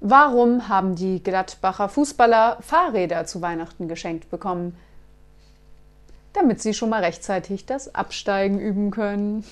Warum haben die Gladbacher Fußballer Fahrräder zu Weihnachten geschenkt bekommen? Damit sie schon mal rechtzeitig das Absteigen üben können.